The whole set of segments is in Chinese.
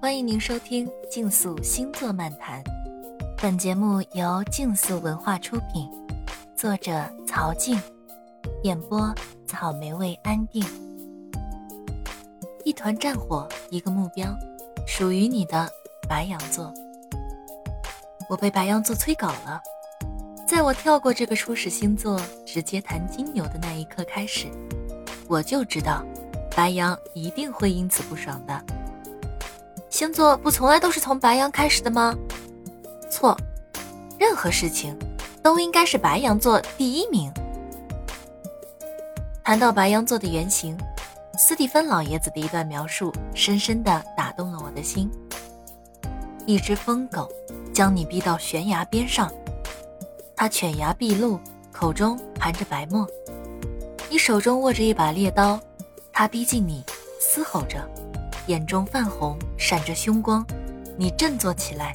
欢迎您收听《竞速星座漫谈》，本节目由竞速文化出品，作者曹静，演播草莓味安定。一团战火，一个目标，属于你的白羊座。我被白羊座催稿了，在我跳过这个初始星座，直接谈金牛的那一刻开始，我就知道。白羊一定会因此不爽的。星座不从来都是从白羊开始的吗？错，任何事情都应该是白羊座第一名。谈到白羊座的原型，斯蒂芬老爷子的一段描述深深的打动了我的心。一只疯狗将你逼到悬崖边上，它犬牙毕露，口中含着白沫，你手中握着一把猎刀。它逼近你，嘶吼着，眼中泛红，闪着凶光。你振作起来，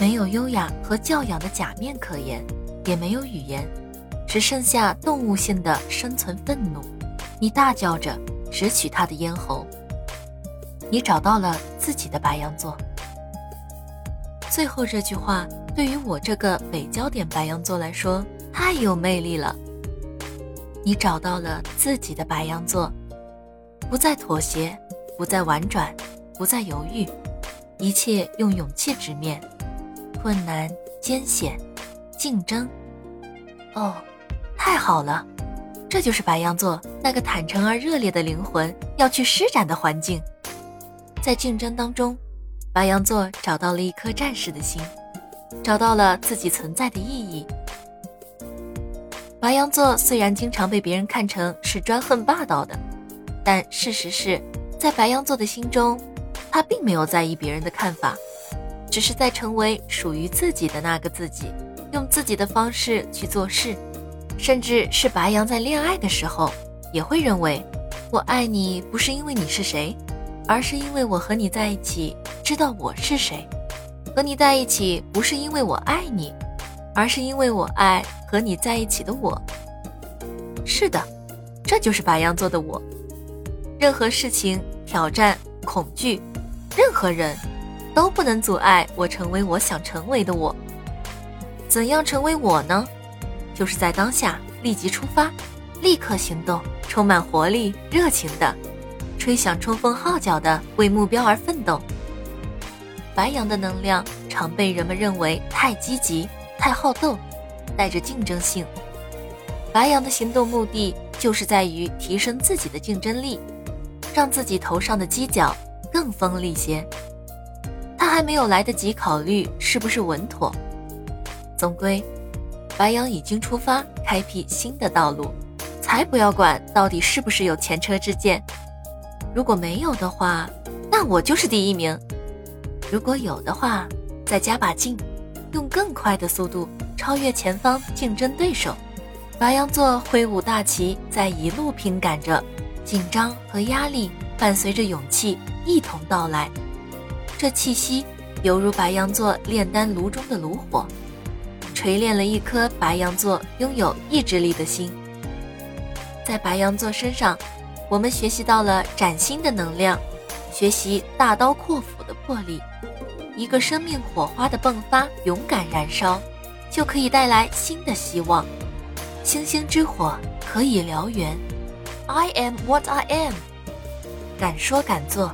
没有优雅和教养的假面可言，也没有语言，只剩下动物性的生存愤怒。你大叫着，直取他的咽喉。你找到了自己的白羊座。最后这句话对于我这个北焦点白羊座来说太有魅力了。你找到了自己的白羊座。不再妥协，不再婉转，不再犹豫，一切用勇气直面，困难艰险，竞争。哦，太好了，这就是白羊座那个坦诚而热烈的灵魂要去施展的环境。在竞争当中，白羊座找到了一颗战士的心，找到了自己存在的意义。白羊座虽然经常被别人看成是专横霸道的。但事实是，在白羊座的心中，他并没有在意别人的看法，只是在成为属于自己的那个自己，用自己的方式去做事。甚至是白羊在恋爱的时候，也会认为，我爱你不是因为你是谁，而是因为我和你在一起，知道我是谁。和你在一起不是因为我爱你，而是因为我爱和你在一起的我。是的，这就是白羊座的我。任何事情、挑战、恐惧，任何人，都不能阻碍我成为我想成为的我。怎样成为我呢？就是在当下立即出发，立刻行动，充满活力、热情的，吹响冲锋号角的，为目标而奋斗。白羊的能量常被人们认为太积极、太好斗，带着竞争性。白羊的行动目的就是在于提升自己的竞争力。让自己头上的犄角更锋利些。他还没有来得及考虑是不是稳妥，总归，白羊已经出发，开辟新的道路。才不要管到底是不是有前车之鉴。如果没有的话，那我就是第一名；如果有的话，再加把劲，用更快的速度超越前方竞争对手。白羊座挥舞大旗，在一路拼赶着。紧张和压力伴随着勇气一同到来，这气息犹如白羊座炼丹炉中的炉火，锤炼了一颗白羊座拥有意志力的心。在白羊座身上，我们学习到了崭新的能量，学习大刀阔斧的魄力。一个生命火花的迸发，勇敢燃烧，就可以带来新的希望。星星之火可以燎原。I am what I am，敢说敢做，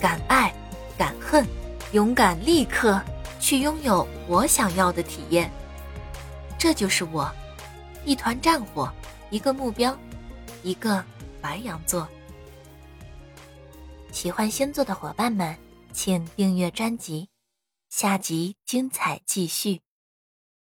敢爱敢恨，勇敢立刻去拥有我想要的体验。这就是我，一团战火，一个目标，一个白羊座。喜欢星座的伙伴们，请订阅专辑，下集精彩继续。